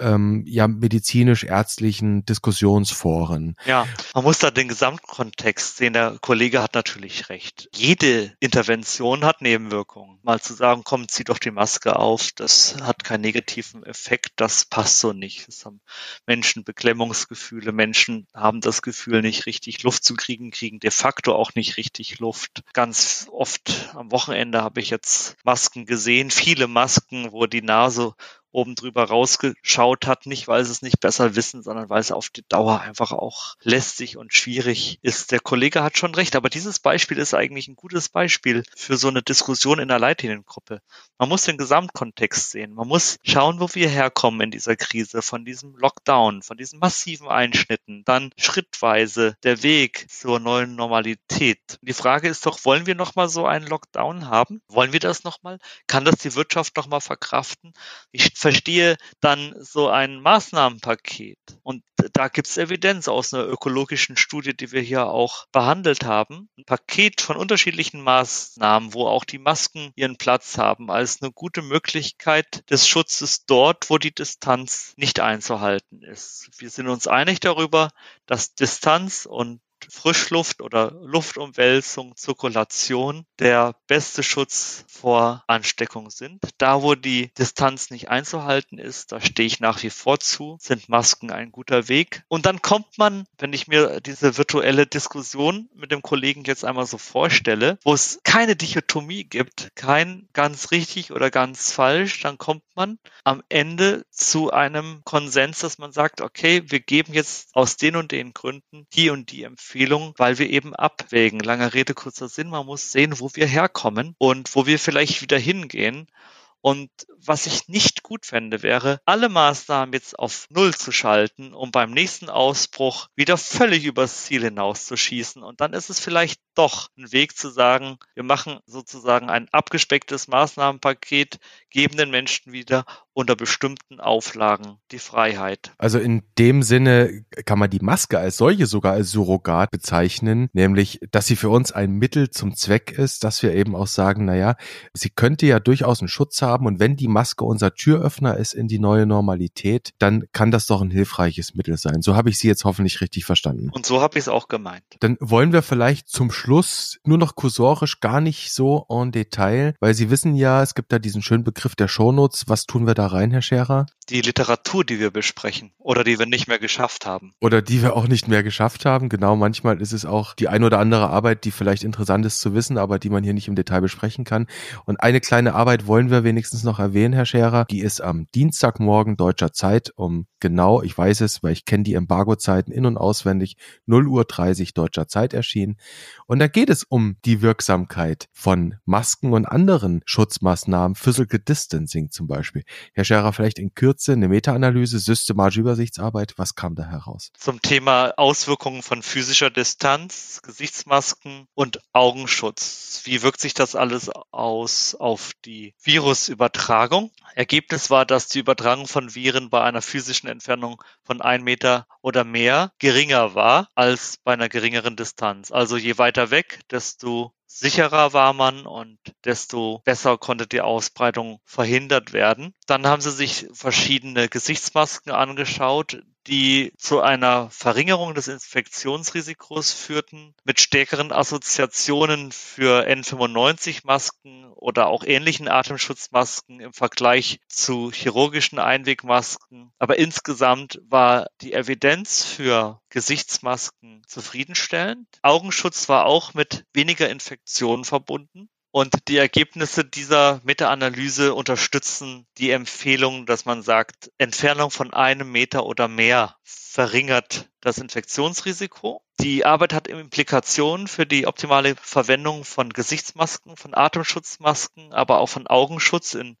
S2: ähm, ja medizinisch-ärztlichen Diskussionsforen.
S1: Ja, man muss da den Gesamtkontext sehen. Der Kollege hat natürlich recht. Jede Intervention hat Nebenwirkungen. Mal zu sagen, komm, zieh doch die Maske auf, das hat keinen negativen Effekt, das passt so nicht. Es haben Menschen Beklemmungsgefühle, Menschen haben das Gefühl, nicht richtig Luft zu kriegen, kriegen de facto auch nicht richtig Luft. Ganz oft am Wochenende habe ich jetzt Masken gesehen, viele Masken, wo die Nase oben drüber rausgeschaut hat, nicht weil sie es nicht besser wissen, sondern weil es auf die Dauer einfach auch lästig und schwierig ist. Der Kollege hat schon recht, aber dieses Beispiel ist eigentlich ein gutes Beispiel für so eine Diskussion in der Leitliniengruppe. Man muss den Gesamtkontext sehen. Man muss schauen, wo wir herkommen in dieser Krise, von diesem Lockdown, von diesen massiven Einschnitten, dann schrittweise der Weg zur neuen Normalität. Die Frage ist doch, wollen wir nochmal so einen Lockdown haben? Wollen wir das nochmal? Kann das die Wirtschaft nochmal verkraften? Ich verstehe dann so ein Maßnahmenpaket. Und da gibt es Evidenz aus einer ökologischen Studie, die wir hier auch behandelt haben. Ein Paket von unterschiedlichen Maßnahmen, wo auch die Masken ihren Platz haben, als eine gute Möglichkeit des Schutzes dort, wo die Distanz nicht einzuhalten ist. Wir sind uns einig darüber, dass Distanz und Frischluft oder Luftumwälzung, Zirkulation der beste Schutz vor Ansteckung sind. Da, wo die Distanz nicht einzuhalten ist, da stehe ich nach wie vor zu, sind Masken ein guter Weg. Und dann kommt man, wenn ich mir diese virtuelle Diskussion mit dem Kollegen jetzt einmal so vorstelle, wo es keine Dichotomie gibt, kein ganz richtig oder ganz falsch, dann kommt man am Ende zu einem Konsens, dass man sagt, okay, wir geben jetzt aus den und den Gründen die und die Empfehlung Empfehlung, weil wir eben abwägen. Langer Rede, kurzer Sinn. Man muss sehen, wo wir herkommen und wo wir vielleicht wieder hingehen. Und was ich nicht gut fände, wäre, alle Maßnahmen jetzt auf Null zu schalten, um beim nächsten Ausbruch wieder völlig übers Ziel hinauszuschießen. Und dann ist es vielleicht doch ein Weg zu sagen, wir machen sozusagen ein abgespecktes Maßnahmenpaket, geben den Menschen wieder unter bestimmten Auflagen die Freiheit.
S2: Also in dem Sinne kann man die Maske als solche sogar als Surrogat bezeichnen, nämlich, dass sie für uns ein Mittel zum Zweck ist, dass wir eben auch sagen, naja, sie könnte ja durchaus einen Schutz haben und wenn die Maske unser Türöffner ist in die neue Normalität, dann kann das doch ein hilfreiches Mittel sein. So habe ich sie jetzt hoffentlich richtig verstanden.
S1: Und so habe ich es auch gemeint.
S2: Dann wollen wir vielleicht zum Schluss nur noch kursorisch gar nicht so en Detail, weil Sie wissen ja, es gibt da diesen schönen Begriff der Shownotes. Was tun wir da rein, Herr Scherer?
S1: Die Literatur, die wir besprechen oder die wir nicht mehr geschafft haben.
S2: Oder die wir auch nicht mehr geschafft haben. Genau, manchmal ist es auch die ein oder andere Arbeit, die vielleicht interessant ist zu wissen, aber die man hier nicht im Detail besprechen kann. Und eine kleine Arbeit wollen wir wenigstens noch erwähnen, Herr Scherer. Die ist am Dienstagmorgen deutscher Zeit um genau, ich weiß es, weil ich kenne die Embargo-Zeiten in- und auswendig, 0 Uhr 30 deutscher Zeit erschienen. Und da geht es um die Wirksamkeit von Masken und anderen Schutzmaßnahmen, Physical Distancing zum Beispiel. Herr Scherer, vielleicht in Kürze eine Meta-Analyse, systematische Übersichtsarbeit, was kam da heraus?
S1: Zum Thema Auswirkungen von physischer Distanz, Gesichtsmasken und Augenschutz. Wie wirkt sich das alles aus auf die Virusübertragung? Ergebnis war, dass die Übertragung von Viren bei einer physischen Entfernung von ein Meter oder mehr geringer war als bei einer geringeren Distanz. Also je weiter weg, desto sicherer war man und desto besser konnte die Ausbreitung verhindert werden. Dann haben sie sich verschiedene Gesichtsmasken angeschaut, die zu einer Verringerung des Infektionsrisikos führten, mit stärkeren Assoziationen für N95-Masken oder auch ähnlichen Atemschutzmasken im Vergleich zu chirurgischen Einwegmasken. Aber insgesamt war die Evidenz für Gesichtsmasken zufriedenstellend. Augenschutz war auch mit weniger Infektionen verbunden. Und die Ergebnisse dieser Meta-Analyse unterstützen die Empfehlung, dass man sagt, Entfernung von einem Meter oder mehr verringert das Infektionsrisiko. Die Arbeit hat Implikationen für die optimale Verwendung von Gesichtsmasken, von Atemschutzmasken, aber auch von Augenschutz in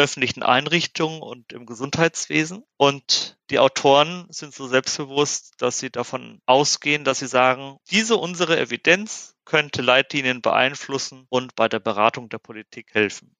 S1: öffentlichen Einrichtungen und im Gesundheitswesen. Und die Autoren sind so selbstbewusst, dass sie davon ausgehen, dass sie sagen, diese unsere Evidenz könnte Leitlinien beeinflussen und bei der Beratung der Politik helfen.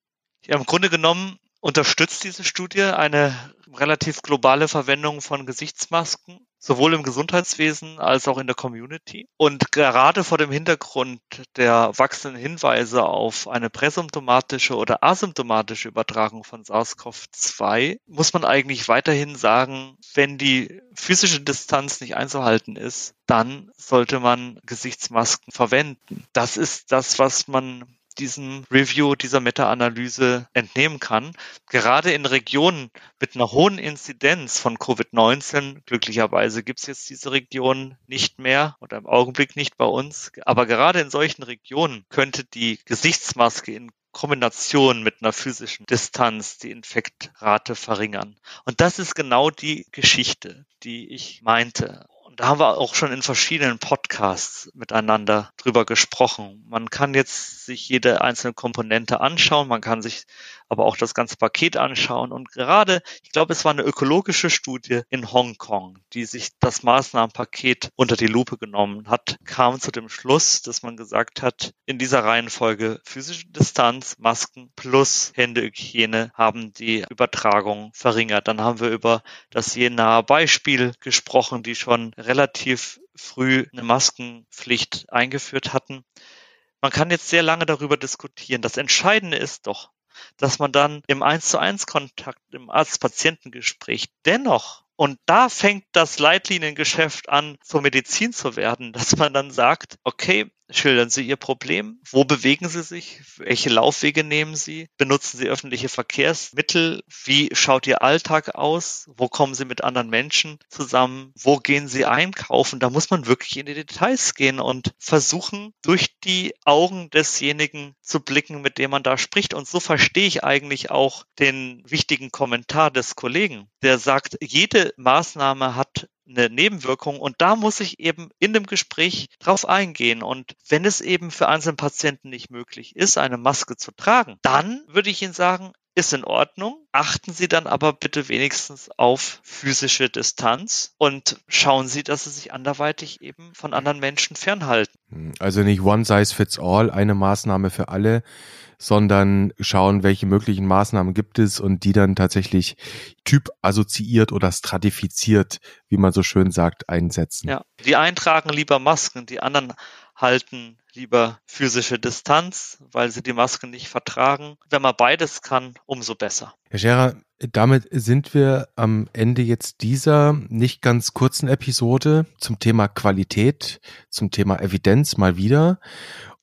S1: Ja, Im Grunde genommen unterstützt diese Studie eine relativ globale Verwendung von Gesichtsmasken sowohl im Gesundheitswesen als auch in der Community. Und gerade vor dem Hintergrund der wachsenden Hinweise auf eine präsymptomatische oder asymptomatische Übertragung von SARS-CoV-2 muss man eigentlich weiterhin sagen, wenn die physische Distanz nicht einzuhalten ist, dann sollte man Gesichtsmasken verwenden. Das ist das, was man diesem Review, dieser Meta-Analyse entnehmen kann. Gerade in Regionen mit einer hohen Inzidenz von Covid-19, glücklicherweise gibt es jetzt diese Region nicht mehr oder im Augenblick nicht bei uns, aber gerade in solchen Regionen könnte die Gesichtsmaske in Kombination mit einer physischen Distanz die Infektrate verringern. Und das ist genau die Geschichte, die ich meinte. Da haben wir auch schon in verschiedenen Podcasts miteinander drüber gesprochen. Man kann jetzt sich jede einzelne Komponente anschauen, man kann sich aber auch das ganze Paket anschauen. Und gerade, ich glaube, es war eine ökologische Studie in Hongkong, die sich das Maßnahmenpaket unter die Lupe genommen hat, kam zu dem Schluss, dass man gesagt hat, in dieser Reihenfolge physische Distanz, Masken plus Händehygiene haben die Übertragung verringert. Dann haben wir über das Jenaer Beispiel gesprochen, die schon relativ früh eine Maskenpflicht eingeführt hatten. Man kann jetzt sehr lange darüber diskutieren. Das Entscheidende ist doch, dass man dann im 1 zu 1 Kontakt, im Arzt-Patientengespräch dennoch und da fängt das Leitliniengeschäft an, zur Medizin zu werden, dass man dann sagt, okay, Schildern Sie Ihr Problem. Wo bewegen Sie sich? Welche Laufwege nehmen Sie? Benutzen Sie öffentliche Verkehrsmittel? Wie schaut Ihr Alltag aus? Wo kommen Sie mit anderen Menschen zusammen? Wo gehen Sie einkaufen? Da muss man wirklich in die Details gehen und versuchen, durch die Augen desjenigen zu blicken, mit dem man da spricht. Und so verstehe ich eigentlich auch den wichtigen Kommentar des Kollegen, der sagt, jede Maßnahme hat eine Nebenwirkung und da muss ich eben in dem Gespräch drauf eingehen. Und wenn es eben für einzelne Patienten nicht möglich ist, eine Maske zu tragen, dann würde ich Ihnen sagen, ist in Ordnung. Achten Sie dann aber bitte wenigstens auf physische Distanz und schauen Sie, dass Sie sich anderweitig eben von anderen Menschen fernhalten.
S2: Also nicht one size fits all, eine Maßnahme für alle, sondern schauen, welche möglichen Maßnahmen gibt es und die dann tatsächlich typ assoziiert oder stratifiziert, wie man so schön sagt, einsetzen.
S1: Ja, die einen tragen lieber Masken, die anderen halten lieber physische Distanz, weil sie die Maske nicht vertragen. Wenn man beides kann, umso besser.
S2: Herr Scherer, damit sind wir am Ende jetzt dieser nicht ganz kurzen Episode zum Thema Qualität, zum Thema Evidenz mal wieder.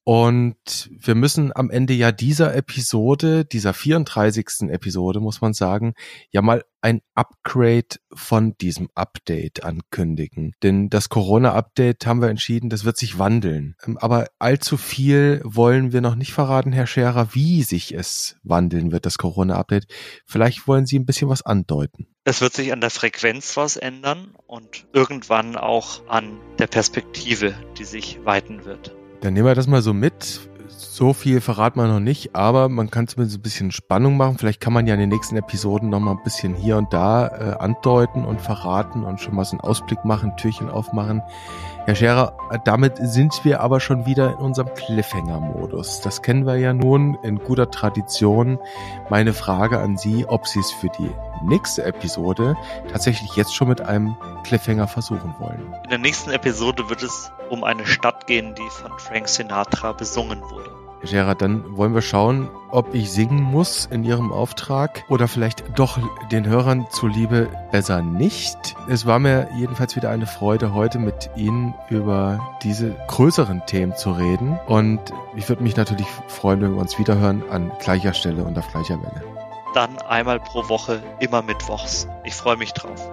S2: Und wir müssen am Ende ja dieser Episode, dieser 34. Episode, muss man sagen, ja mal ein Upgrade von diesem Update ankündigen. Denn das Corona-Update haben wir entschieden, das wird sich wandeln. Ähm, aber allzu viel wollen wir noch nicht verraten, Herr Scherer, wie sich es wandeln wird, das Corona-Update. Vielleicht wollen Sie ein bisschen was andeuten.
S1: Es wird sich an der Frequenz was ändern und irgendwann auch an der Perspektive, die sich weiten wird.
S2: Dann nehmen wir das mal so mit. So viel verraten wir noch nicht, aber man kann zumindest ein bisschen Spannung machen. Vielleicht kann man ja in den nächsten Episoden noch mal ein bisschen hier und da äh, andeuten und verraten und schon mal so einen Ausblick machen, Türchen aufmachen. Herr Scherer, damit sind wir aber schon wieder in unserem Cliffhanger-Modus. Das kennen wir ja nun in guter Tradition. Meine Frage an Sie, ob Sie es für die nächste Episode tatsächlich jetzt schon mit einem Cliffhanger versuchen wollen.
S1: In der nächsten Episode wird es um eine Stadt gehen, die von Frank Sinatra besungen wurde.
S2: Gerard, dann wollen wir schauen, ob ich singen muss in Ihrem Auftrag oder vielleicht doch den Hörern zuliebe besser nicht. Es war mir jedenfalls wieder eine Freude, heute mit Ihnen über diese größeren Themen zu reden. Und ich würde mich natürlich freuen, wenn wir uns wiederhören an gleicher Stelle und auf gleicher Welle.
S1: Dann einmal pro Woche, immer mittwochs. Ich freue mich drauf.